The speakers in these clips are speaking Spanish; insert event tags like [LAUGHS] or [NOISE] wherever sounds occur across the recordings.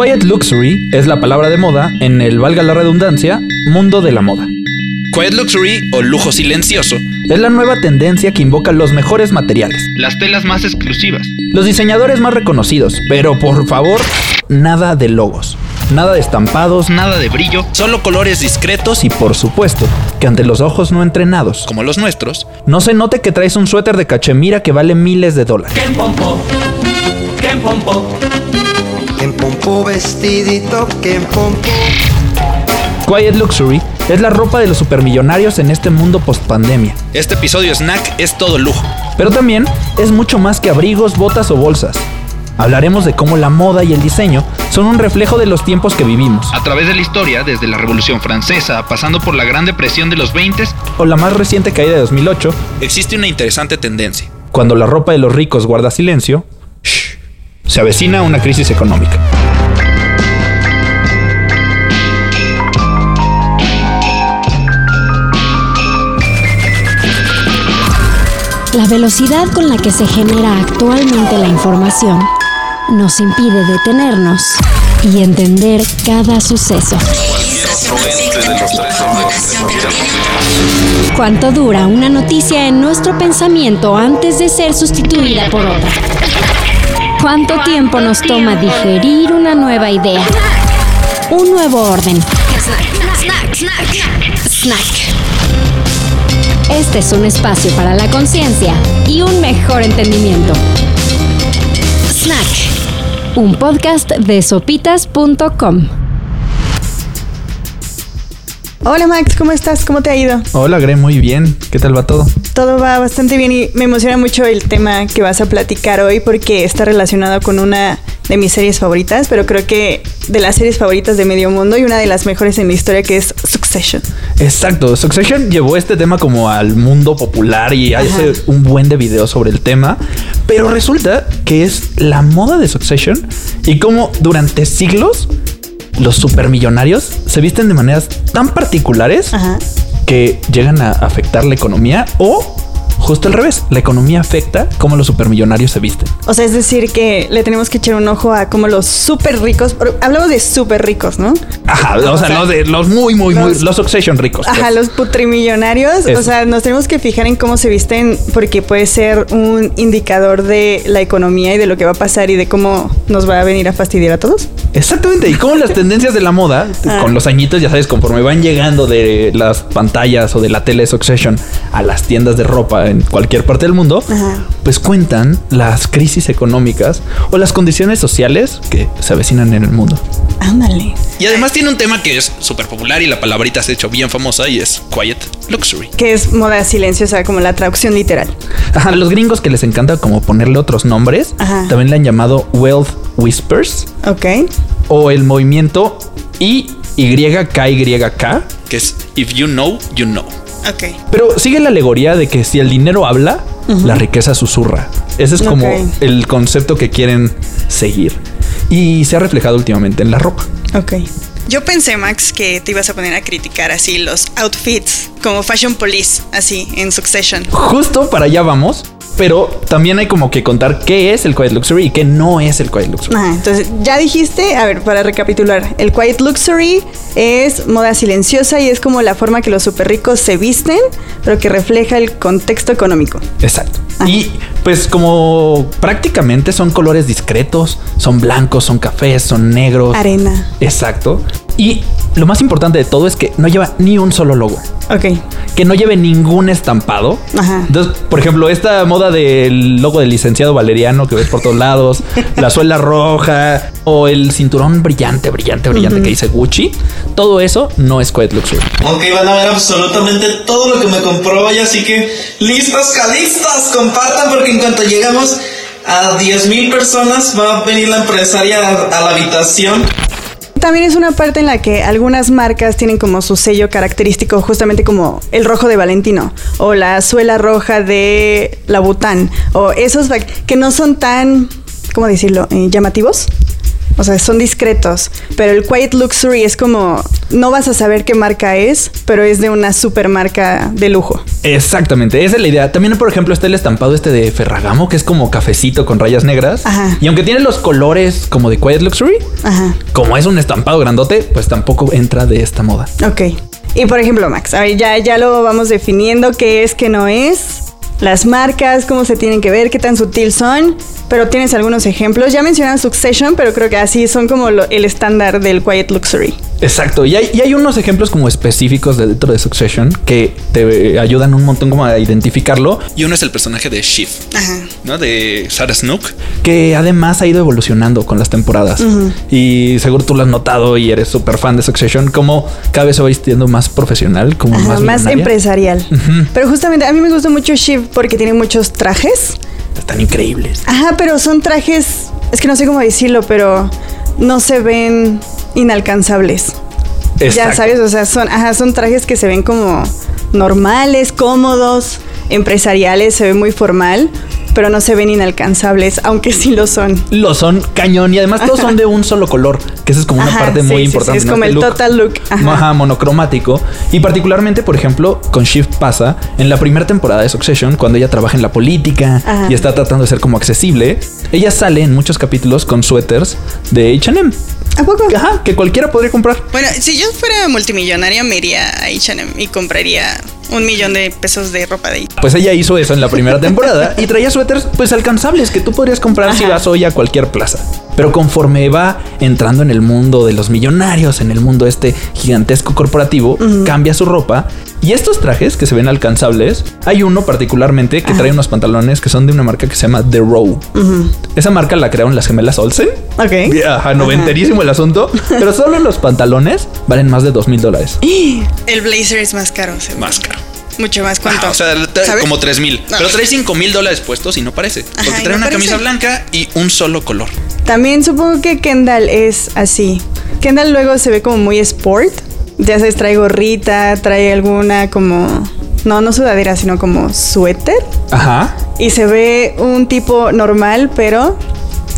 Quiet Luxury es la palabra de moda en el, valga la redundancia, mundo de la moda. Quiet Luxury o lujo silencioso Es la nueva tendencia que invoca los mejores materiales, las telas más exclusivas. los diseñadores más reconocidos, pero por favor, nada de logos, nada de estampados, Nada de brillo, solo colores discretos y por supuesto, que ante los ojos no entrenados, como los nuestros, no se note que traes un suéter de cachemira que vale miles de dólares. En pompo vestidito, que en pompo. Quiet Luxury es la ropa de los supermillonarios en este mundo post pandemia. este episodio snack es todo lujo. Pero también es mucho más que abrigos, botas o bolsas. Hablaremos de cómo la moda y el diseño son un reflejo de los tiempos que vivimos, A través de la historia, desde la Revolución Francesa, pasando por la Gran Depresión de los 20, o la más reciente caída de 2008, existe una interesante tendencia. cuando la ropa de los ricos guarda silencio, se avecina una crisis económica. La velocidad con la que se genera actualmente la información nos impide detenernos y entender cada suceso. ¿Cuánto dura una noticia en nuestro pensamiento antes de ser sustituida por otra? ¿Cuánto tiempo nos toma digerir una nueva idea? Un nuevo orden. Snack. Este es un espacio para la conciencia y un mejor entendimiento. Snack. Un podcast de sopitas.com. Hola Max, ¿cómo estás? ¿Cómo te ha ido? Hola, Gre, muy bien. ¿Qué tal va todo? Todo va bastante bien y me emociona mucho el tema que vas a platicar hoy porque está relacionado con una de mis series favoritas, pero creo que de las series favoritas de medio mundo y una de las mejores en la historia que es Succession. Exacto, Succession llevó este tema como al mundo popular y hace un buen de videos sobre el tema, pero resulta que es la moda de Succession y como durante siglos los supermillonarios se visten de maneras tan particulares Ajá. que llegan a afectar la economía o justo al revés, la economía afecta cómo los supermillonarios se visten. O sea, es decir que le tenemos que echar un ojo a cómo los súper ricos, hablamos de súper ricos, ¿no? Ajá, o sea, sea, los de los muy muy muy los- Succession ricos. Ajá, pues. los putrimillonarios. Eso. O sea, nos tenemos que fijar en cómo se visten porque puede ser un indicador de la economía y de lo que va a pasar y de cómo nos va a venir a fastidiar a todos. Exactamente, y como las tendencias de la moda, Ah. con los añitos, ya sabes, conforme van llegando de las pantallas o de la tele de Succession a las tiendas de ropa en cualquier parte del mundo, Ajá. pues cuentan las crisis económicas o las condiciones sociales que se avecinan en el mundo. Ándale. Y además tiene un tema que es súper popular y la palabrita se ha hecho bien famosa y es Quiet Luxury. Que es moda silenciosa, como la traducción literal. Ajá, los gringos que les encanta como ponerle otros nombres, Ajá. también le han llamado Wealth Whispers Ok. O el movimiento YKYK, Que es If you know, you know. Ok. Pero sigue la alegoría de que si el dinero habla, la riqueza susurra. Ese es como el concepto que quieren seguir. Y se ha reflejado últimamente en la ropa. Ok. Yo pensé, Max, que te ibas a poner a criticar así los outfits, como Fashion Police, así, en Succession. Justo para allá vamos. Pero también hay como que contar qué es el Quiet Luxury y qué no es el Quiet Luxury. Ajá, entonces ya dijiste, a ver, para recapitular, el quiet luxury es moda silenciosa y es como la forma que los super ricos se visten, pero que refleja el contexto económico. Exacto. Ajá. Y pues como prácticamente son colores discretos, son blancos, son cafés, son negros. Arena. Exacto. Y lo más importante de todo es que no lleva ni un solo logo. Ok. que no lleve ningún estampado. Ajá. Entonces, por ejemplo, esta moda del logo del licenciado Valeriano que ves por todos lados, la [LAUGHS] suela roja o el cinturón brillante, brillante, brillante que dice Gucci, todo eso no es Quiet Luxury. Ok, van a ver absolutamente todo lo que me compró hoy, así que listos, calistas, compartan porque en cuanto llegamos a 10.000 personas va a venir la empresaria a, a la habitación. También es una parte en la que algunas marcas tienen como su sello característico, justamente como el rojo de Valentino o la suela roja de la Bután o esos que no son tan, ¿cómo decirlo?, Eh, llamativos. O sea, son discretos. Pero el Quiet Luxury es como, no vas a saber qué marca es, pero es de una super marca de lujo. Exactamente, esa es la idea. También, por ejemplo, está el estampado este de Ferragamo, que es como cafecito con rayas negras. Ajá. Y aunque tiene los colores como de Quiet Luxury, Ajá. como es un estampado grandote, pues tampoco entra de esta moda. Ok. Y por ejemplo, Max, a ver, ya, ya lo vamos definiendo qué es, qué no es, las marcas, cómo se tienen que ver, qué tan sutil son, pero tienes algunos ejemplos. Ya mencionan Succession, pero creo que así son como lo- el estándar del Quiet Luxury. Exacto, y hay, y hay unos ejemplos como específicos de dentro de Succession que te ayudan un montón como a identificarlo, Y uno es el personaje de Shiv, Ajá. ¿No? De Sarah Snook. que además ha ido evolucionando con las temporadas. Y seguro tú lo has notado y eres súper fan de Succession, como cada vez se va vistiendo más profesional, como Ajá, más, empresarial. Pero justamente a mí me gusta mucho Shiv porque tiene muchos trajes. Están increíbles. Ajá, pero son trajes, es que no sé cómo decirlo, pero no se ven inalcanzables. Ya sabes, o sea, son, ajá, son trajes que se ven como normales, cómodos, empresariales, se ve muy formal, pero no se ven inalcanzables, aunque sí lo son. Lo son cañón y además todos son de un solo color, que esa es como una Ajá, parte sí, muy sí, sí, importante. es ¿no? como el total look, ajá. Ajá, monocromático. Y particularmente, por ejemplo, con Shift pasa en la primera temporada de Succession, cuando ella trabaja en la política Ajá. y está tratando de ser como accesible, ella sale en muchos capítulos con suéteres de HM. ¿A poco? Ajá, que cualquiera podría comprar. Bueno, si yo fuera multimillonaria me iría a H&M y compraría un millón de pesos de ropa de ahí. Pues ella hizo eso en la primera temporada y traía suéteres pues alcanzables que tú podrías comprar si vas hoy a cualquier plaza. Pero conforme va entrando en el mundo de los millonarios, en el mundo este gigantesco corporativo, cambia su ropa y estos trajes que se ven alcanzables, hay uno particularmente que trae unos pantalones que son de una marca que se llama The Row. Esa marca la crearon las gemelas Olsen. Ok. Ajá, noventerísimo el asunto, pero solo los pantalones valen más de dos mil dólares. [GASPS] El blazer es más caro, seguro. Más caro. Mucho más. ¿Cuánto? Ajá, o sea, ¿Sabes? como 3 mil. No. Pero trae 5 mil dólares puestos y no parece. Porque Ajá, trae no una camisa blanca y un solo color. También supongo que Kendall es así. Kendall luego se ve como muy sport. Ya sabes, trae gorrita, trae alguna como... No, no sudadera, sino como suéter. Ajá. Y se ve un tipo normal, pero...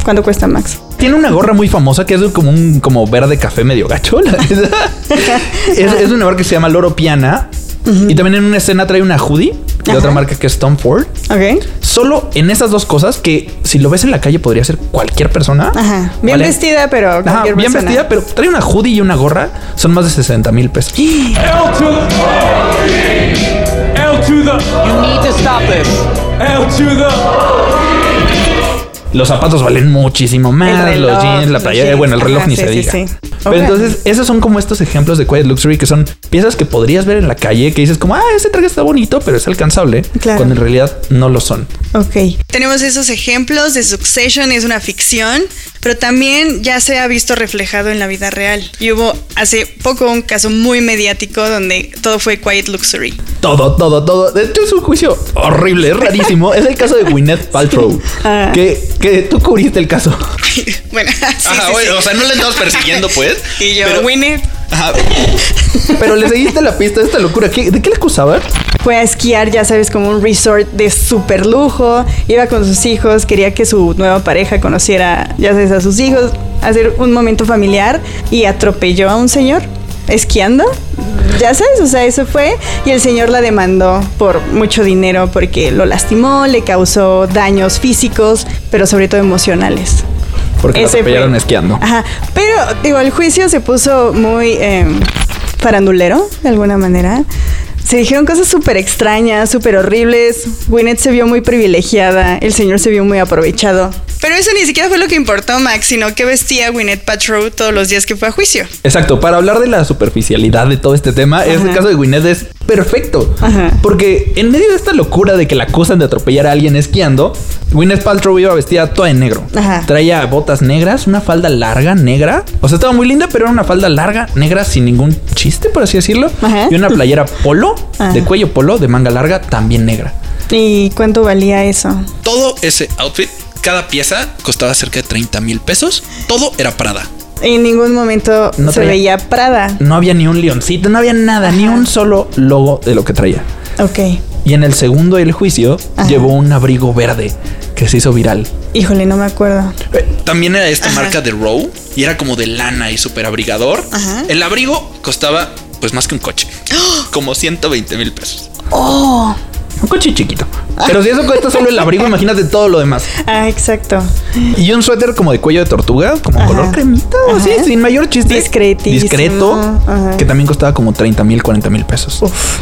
¿Cuánto cuesta, Max? Tiene una gorra muy famosa que es como un como verde café medio gacho. la [LAUGHS] verdad. [LAUGHS] es, es una marca que se llama Loro Piana. Y también en una escena trae una hoodie de Ajá. otra marca que es Tom Ford. Ok. Solo en esas dos cosas que si lo ves en la calle podría ser cualquier persona. Ajá. Bien ¿vale? vestida, pero Ajá, bien persona. vestida, pero trae una hoodie y una gorra. Son más de 60 mil pesos. L to the L to the You need to stop this. L to the Los zapatos valen muchísimo más. Reloj, los jeans, la playera. jeans, Bueno, el reloj ajá, ni sí, se sí, diga. sí. Pero entonces, esos son como estos ejemplos de Quiet Luxury que son piezas que podrías ver en la calle que dices como, ah, ese traje está bonito, pero es alcanzable. Claro. Cuando en realidad no lo son. Ok. Tenemos esos ejemplos de Succession, es una ficción, pero también ya se ha visto reflejado en la vida real. Y hubo hace poco un caso muy mediático donde todo fue Quiet Luxury. Todo, todo, todo. De hecho, es un juicio horrible, es rarísimo. es el caso de Gwyneth Paltrow. [LAUGHS] Ah. Que, que tú cubriste el caso. [LAUGHS] bueno, sí, Ajá, sí, o sea, no le estamos persiguiendo, pues. [LAUGHS] Y yo, pero- Winnie, Ajá. Pero le seguiste la pista de esta locura. ¿Qué- ¿De qué le acusaban? Fue a esquiar, ya sabes, como un resort de super lujo. Iba con sus hijos, quería que su nueva pareja conociera, ya sabes, a sus hijos, hacer un momento familiar y atropelló a un señor esquiando. Ya sabes, o sea, eso fue. Y el señor la demandó por mucho dinero porque lo lastimó, le causó daños físicos, pero sobre todo emocionales. Porque la Ese fue. esquiando. Ajá. Pero, digo, el juicio se puso muy eh, farandulero, de alguna manera. Se dijeron cosas súper extrañas, súper horribles. Gwyneth se vio muy privilegiada, el señor se vio muy aprovechado. Pero eso ni siquiera fue lo que importó, Max, sino que vestía Gwyneth Paltrow todos los días que fue a juicio. Exacto, para hablar de la superficialidad de todo este tema, este Ajá. caso de Gwyneth es perfecto. Ajá. Porque en medio de esta locura de que la acusan de atropellar a alguien esquiando, Gwyneth Paltrow iba vestida toda en negro. Ajá. Traía botas negras, una falda larga, negra. O sea, estaba muy linda, pero era una falda larga, negra, sin ningún chiste, por así decirlo. Ajá. Y una playera polo, Ajá. de cuello polo, de manga larga, también negra. ¿Y cuánto valía eso? Todo ese outfit, cada pieza costaba cerca de 30 mil pesos. Todo era Prada. En ningún momento No se traía- veía Prada. No había ni un leoncito, no había nada, ni un solo logo de lo que traía. Ok. Y en el segundo del juicio Ajá. llevó un abrigo verde que se hizo viral. Híjole, no me acuerdo. También era esta Ajá. marca de Row y era como de lana y súper abrigador. Ajá. El abrigo costaba pues más que un coche, como 120 mil pesos. Oh. Un coche chiquito. Pero si eso cuesta solo el abrigo, imagínate todo lo demás. Ah, exacto. Y un suéter como de cuello de tortuga, como Ajá. color cremita, o así, sin mayor chiste. Discretísimo. Discreto, Ajá. que también costaba como 30 mil, 40 mil pesos. Uf.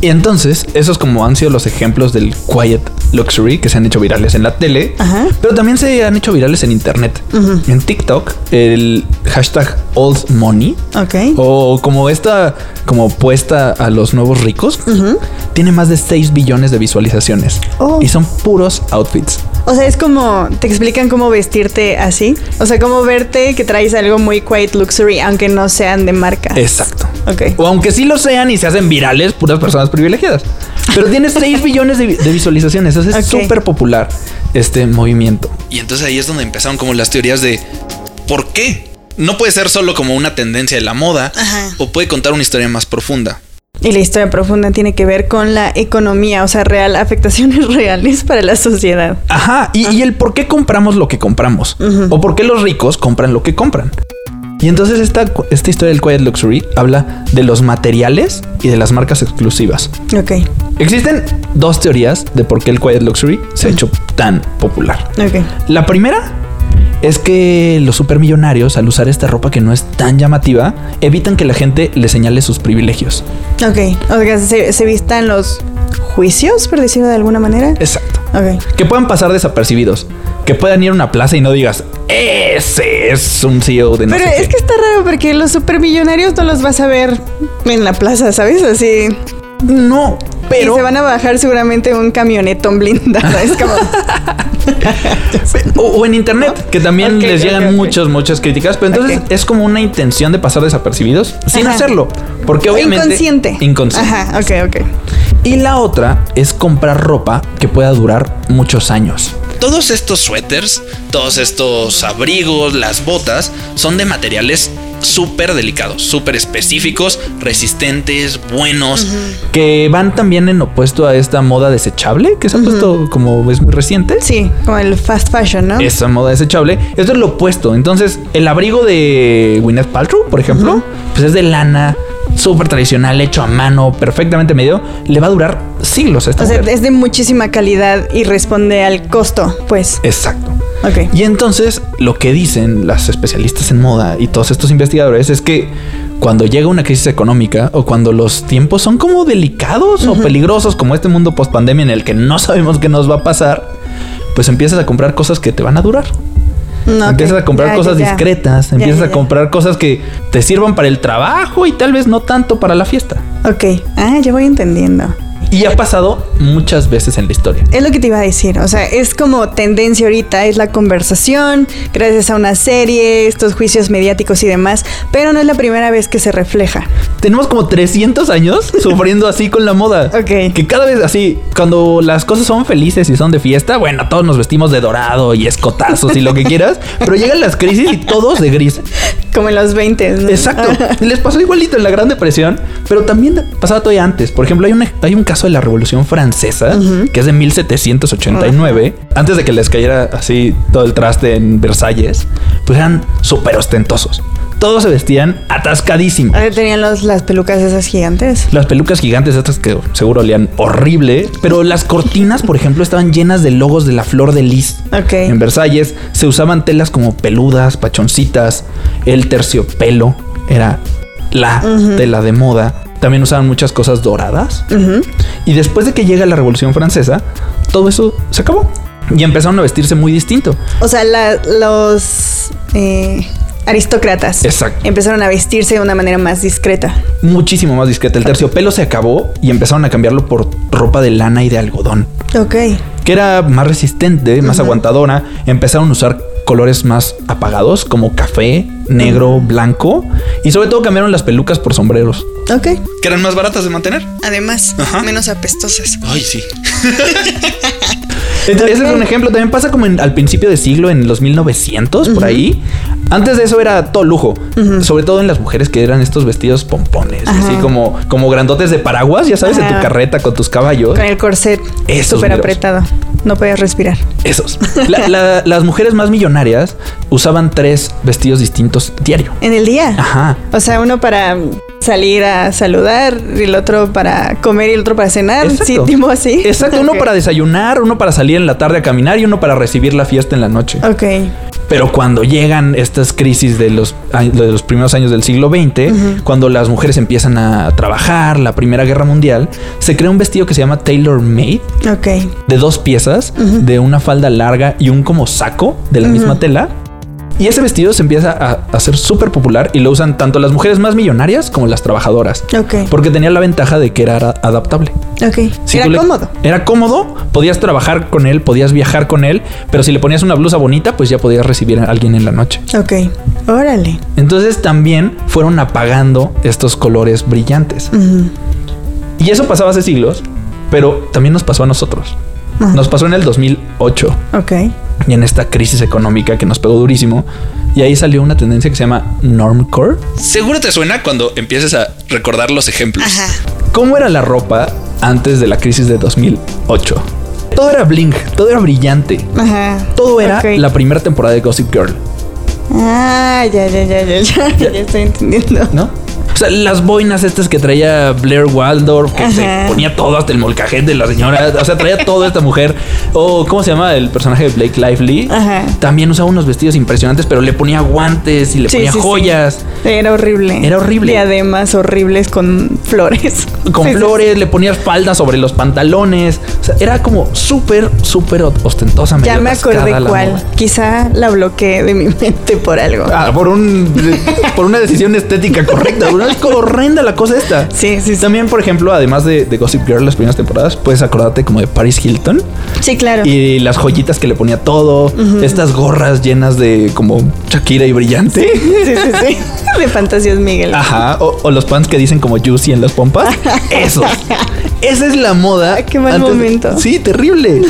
Y entonces, esos como han sido los ejemplos del quiet luxury que se han hecho virales en la tele, Ajá. pero también se han hecho virales en internet. En TikTok, el hashtag old money o como esta como puesta a los nuevos ricos tiene más de 6 billones de visualizaciones Oh. y son puros outfits. O sea, es como, te explican cómo vestirte así. O sea, cómo verte que traes algo muy quiet luxury, aunque no sean de marca. Exacto. Ok. O aunque sí lo sean y se hacen virales, puras personas privilegiadas. Pero [LAUGHS] tiene 6 billones de, vi- de visualizaciones. Es súper popular este movimiento. Y entonces ahí es donde empezaron como las teorías de ¿por qué? No puede ser solo como una tendencia de la moda Ajá. o puede contar una historia más profunda. Y la historia profunda tiene que ver con la economía, o sea, real, afectaciones [LAUGHS] reales para la sociedad. Ajá. Y, y el por qué compramos lo que compramos. O por qué los ricos compran lo que compran. Y entonces esta, esta historia del Quiet Luxury habla de los materiales y de las marcas exclusivas. Ok, Existen dos teorías de por qué el Quiet Luxury se ha hecho tan popular. ok. La primera es que los supermillonarios, al usar esta ropa que no es tan llamativa, evitan que la gente le señale sus privilegios. Ok, o sea, se, se vistan los juicios, por decirlo de alguna manera. Exacto. Ok. Que puedan pasar desapercibidos. Que puedan ir a una plaza y no digas, ese es un CEO de no Pero sé es qué". que está raro porque los supermillonarios no los vas a ver en la plaza, ¿sabes? Así. No, pero... Y se van a bajar seguramente un camionetón blindado. Es como. [LAUGHS] O, o en internet, que también les llegan muchas, muchas críticas. Pero entonces es como una intención de pasar desapercibidos sin Ajá. hacerlo. Porque obviamente... Inconsciente. Inconsciente. Ajá, ok, ok. Y la otra es comprar ropa que pueda durar muchos años. Todos estos suéteres, todos estos abrigos, las botas, son de materiales súper delicados, súper específicos, resistentes, buenos. Que van también en opuesto a esta moda desechable que se ha puesto como es muy reciente. Sí, como el fast fashion, ¿no? Esa moda desechable. Esto es lo opuesto. Entonces, el abrigo de Gwyneth Paltrow, por ejemplo, pues es de lana, súper tradicional, hecho a mano, perfectamente medido. Le va a durar siglos a esta O sea, mujer. es de muchísima calidad y responde al costo, pues. Exacto. Y entonces lo que dicen las especialistas en moda y todos estos investigadores es que cuando llega una crisis económica o cuando los tiempos son como delicados o peligrosos como este mundo post pandemia en el que no sabemos qué nos va a pasar, pues empiezas a comprar cosas que te van a durar. Empiezas a comprar Ya, cosas ya, ya. discretas, empiezas a comprar cosas que te sirvan para el trabajo y tal vez no tanto para la fiesta. Ok. Ah, ya voy entendiendo. Y ha pasado muchas veces en la historia. Es lo que te iba a decir, o sea, es como tendencia ahorita, es la conversación, gracias a una serie, estos juicios mediáticos y demás, pero no es la primera vez que se refleja. Tenemos como 300 años [LAUGHS] sufriendo así con la moda. Ok. Que cada vez así, cuando las cosas son felices y son de fiesta, bueno, todos nos vestimos de dorado y escotazos y lo que quieras, [LAUGHS] pero llegan las crisis y todos de gris. Como en los 20. ¿no? Exacto. [LAUGHS] Les pasó igualito en la Gran Depresión, pero también pasaba todavía antes. Por ejemplo, hay, una- hay un caso de la Revolución Francesa, que es de 1789, antes de que les cayera así todo el traste en Versalles, pues eran súper ostentosos. Todos se vestían atascadísimos. Tenían los, las pelucas esas gigantes. Las pelucas gigantes estas que seguro olían horrible, pero las cortinas, por ejemplo, estaban llenas de logos de la flor de lis. Ok. En Versalles se usaban telas como peludas, pachoncitas, el terciopelo era la tela de moda. También usaban muchas cosas doradas. Y después de que llega la Revolución Francesa, todo eso se acabó. Y empezaron a vestirse muy distinto. O sea, la- los eh, aristócratas Exacto. empezaron a vestirse de una manera más discreta. Muchísimo más discreta. El terciopelo se acabó y empezaron a cambiarlo por ropa de lana y de algodón. Ok. que era más resistente, más aguantadora. Empezaron a usar colores más apagados como café, negro, blanco y sobre todo cambiaron las pelucas por sombreros. Ok. Que eran más baratas de mantener. Además, Ajá. menos apestosas. Ay, sí. [LAUGHS] Entonces, ese es un ejemplo. También pasa como en- al principio de siglo, en los 1900, por ahí. Antes de eso era todo lujo. Sobre todo en las mujeres que eran estos vestidos pompones. Así como, como grandotes de paraguas, ya sabes, en tu carreta con tus caballos. Con el corset súper apretado. No podías respirar. Esos. La- la- las mujeres más millonarias usaban tres vestidos distintos diario. En el día. Ajá. O sea, uno para salir a saludar, y el otro para comer y el otro para cenar. Exacto. Sí, tipo así. Exacto, uno para desayunar, uno para salir en la tarde a caminar y uno para recibir la fiesta en la noche. Ok. Pero cuando llegan estas crisis de los, de los primeros años del siglo XX, cuando las mujeres empiezan a trabajar, la Primera Guerra Mundial, se crea un vestido que se llama Tailor Made, Ok. de dos piezas, de una falda larga y un como saco de la misma tela. Y ese vestido se empieza a a hacer súper popular y lo usan tanto las mujeres más millonarias como las trabajadoras. Ok. Porque tenía la ventaja de que era adaptable. Ok. Si Era le- cómodo. Era cómodo, podías trabajar con él, podías viajar con él, pero si le ponías una blusa bonita, pues ya podías recibir a alguien en la noche. Ok. Órale. Entonces también fueron apagando estos colores brillantes. Y eso pasaba hace siglos, pero también nos pasó a nosotros. Nos pasó en el 2008 Ok. y en esta crisis económica que nos pegó durísimo. Y ahí salió una tendencia que se llama normcore. Seguro te suena cuando empieces a recordar los ejemplos. Ajá. ¿Cómo era la ropa antes de la crisis de 2008? Todo era bling, todo era brillante. Ajá. Todo era la primera temporada de Gossip Girl, Ah, ya, ya, ya, ya, ya. Ya estoy entendiendo. ¿no? O sea, las boinas estas que traía Blair Waldorf, que se ponía todo hasta el molcajete de la señora. O sea, traía toda esta mujer. O, ¿cómo se llama el personaje de Blake Lively? Ajá. También usaba unos vestidos impresionantes, pero le ponía guantes y le Sí, ponía sí, sí. joyas. Era horrible. Era horrible. Diademas horribles con flores. [LAUGHS] Con flores, le ponías falda sobre los pantalones. O sea, era como súper, súper ostentosa. Ya me acordé cuál. moda. Quizá la bloqueé de mi [LAUGHS] mente por algo. Ah, por un por una decisión estética correcta. Es [LAUGHS] horrenda la cosa esta. Sí, sí, sí. También, por ejemplo, además de, de Gossip Girl las primeras temporadas, puedes acordarte como de Paris Hilton Sí, claro. y las joyitas que le ponía todo, estas gorras llenas de como Shakira y brillante. Sí, sí, sí. De Fantasías Miguel. Ajá, o, o los pants que dicen como juicy en las pompas. [LAUGHS] Eso. Esa es la moda. Qué mal momento. Sí, terrible.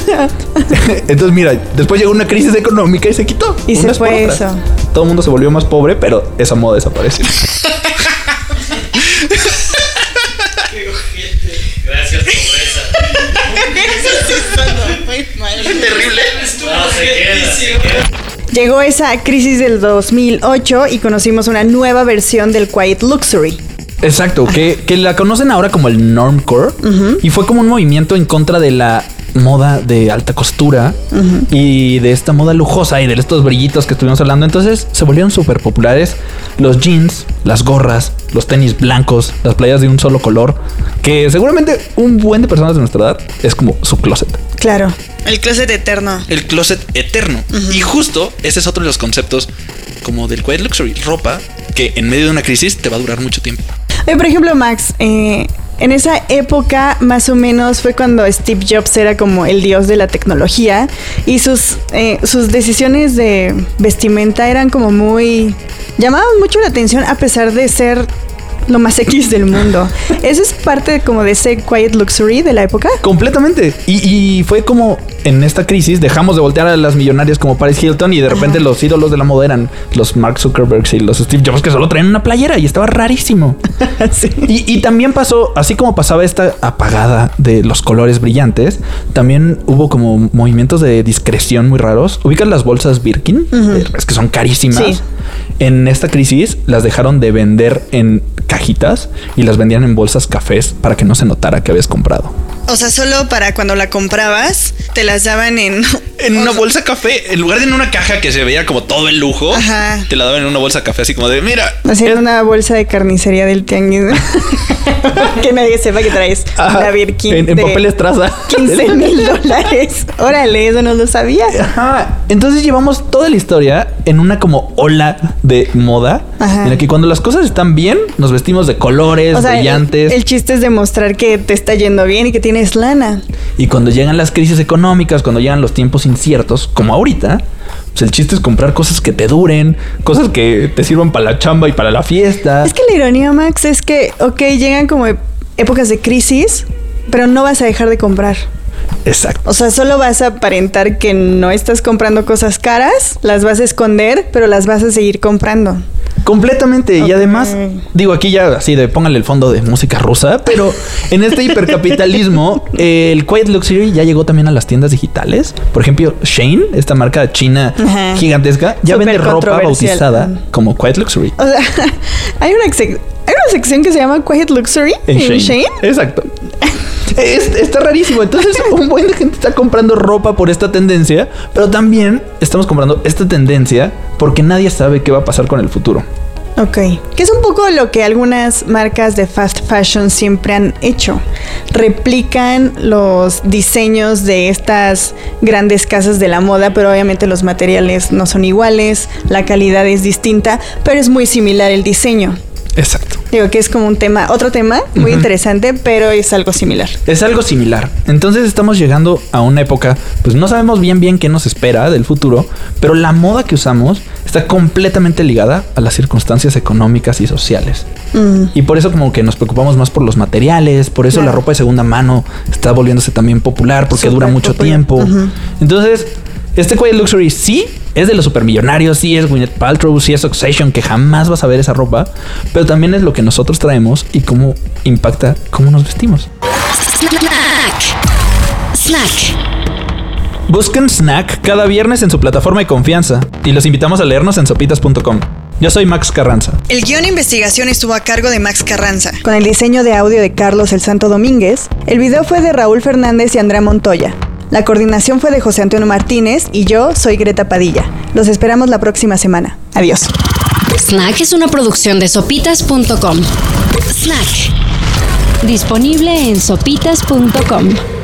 [LAUGHS] Entonces, mira, después llegó una crisis económica y se quitó. Y se fue eso. Todo el mundo se volvió más pobre, pero esa moda desapareció. Gracias por esa. Terrible. No, se queda, se queda. Llegó esa crisis del 2008 y conocimos una nueva versión del Quiet Luxury. Exacto, que, que la conocen ahora como el normcore y fue como un movimiento en contra de la moda de alta costura y de esta moda lujosa y de estos brillitos que estuvimos hablando. Entonces se volvieron súper populares los jeans, las gorras, los tenis blancos, las playas de un solo color, que seguramente un buen de personas de nuestra edad es como su closet. Claro. El closet eterno. El closet eterno. Y justo ese es otro de los conceptos como del quiet luxury. Ropa que en medio de una crisis te va a durar mucho tiempo. Oye, por ejemplo, Max, eh, en esa época más o menos fue cuando Steve Jobs era como el dios de la tecnología y sus, eh, sus decisiones de vestimenta eran como muy... llamaban mucho la atención a pesar de ser lo más [LAUGHS] X del mundo. ¿Eso es parte como de ese quiet luxury de la época? Completamente. Y, y fue como en esta crisis dejamos de voltear a las millonarias como Paris Hilton y de repente los ídolos de la moda eran los Mark Zuckerberg y los Steve Jobs que solo traían una playera y estaba rarísimo. [LAUGHS] sí. Y, y también pasó, así como pasaba esta apagada de los colores brillantes, también hubo como movimientos de discreción muy raros. ¿Ubican las bolsas Birkin? Es que son carísimas. Sí. En esta crisis las dejaron de vender en cajitas y las vendían en bolsas cafés para que no se notara que habías comprado. O sea, solo para cuando la comprabas, te las daban en. [LAUGHS] En una bolsa café, en lugar de en una caja que se veía como todo el lujo, Ajá. te la daban en una bolsa café así como de, mira, Haciendo una bolsa de carnicería del tianguis. [LAUGHS] [LAUGHS] que nadie sepa que traes Ajá, la Birkin. En, en de papel estraza. 15 [LAUGHS] mil dólares. Órale, eso no lo sabía. Ajá. Entonces llevamos toda la historia en una como ola de moda. Ajá. En la que cuando las cosas están bien, nos vestimos de colores O sea, el, brillantes. el chiste es demostrar que te está yendo bien y que tienes lana. Y cuando llegan las crisis económicas, cuando llegan los tiempos inciertos, como ahorita, pues el chiste es comprar cosas que te duren, cosas que te sirvan para la chamba y para la fiesta. Es que la ironía, Max, es que, ok, llegan como épocas de crisis, pero no vas a dejar de comprar. Exacto. O sea, solo vas a aparentar que no estás comprando cosas caras, las vas a esconder, pero las vas a seguir comprando. Completamente. Y además, digo, aquí ya así de póngale el fondo de música rusa, pero en este hipercapitalismo, [LAUGHS] el Quiet Luxury ya llegó también a las tiendas digitales. Por ejemplo, Shane, esta marca china Ajá. gigantesca, ya vende ropa bautizada como Quiet Luxury. O sea, [LAUGHS] hay una, hay una sección que se llama Quiet Luxury En en Shane. Shane. Exacto. [LAUGHS] [LAUGHS] Es- está rarísimo. Entonces, un buen de gente está comprando ropa por esta tendencia, pero también estamos comprando esta tendencia porque nadie sabe qué va a pasar con el futuro. Ok. Que es un poco lo que algunas marcas de fast fashion siempre han hecho. Replican los diseños de estas grandes casas de la moda, pero obviamente los materiales no son iguales, la calidad es distinta, pero es muy similar el diseño. Exacto. Digo que es como un tema, otro tema muy interesante, pero es algo similar. Es algo similar. Entonces estamos llegando a una época, pues no sabemos bien bien qué nos espera del futuro, pero la moda que usamos está completamente ligada a las circunstancias económicas y sociales. Mm. Y por eso como que nos preocupamos más por los materiales, por eso Claro. la ropa de segunda mano está volviéndose también popular porque dura mucho popular. tiempo. Entonces, este Quiet Luxury sí es de los supermillonarios, sí es Gwyneth Paltrow, sí es Succession, que jamás vas a ver esa ropa, pero también es lo que nosotros traemos y cómo impacta cómo nos vestimos. Snack. Snack. Busquen Snack cada viernes en su plataforma de confianza y los invitamos a leernos en sopitas.com. Yo soy Max Carranza. El guion e investigación estuvo a cargo de Max Carranza. Con el diseño de audio de Carlos El Santo Domínguez, el video fue de Raúl Fernández y Andrea Montoya. La coordinación fue de José Antonio Martínez y yo soy Greta Padilla. Los esperamos la próxima semana. Adiós. Snack es una producción de sopitas.com. Snack. Disponible en sopitas.com.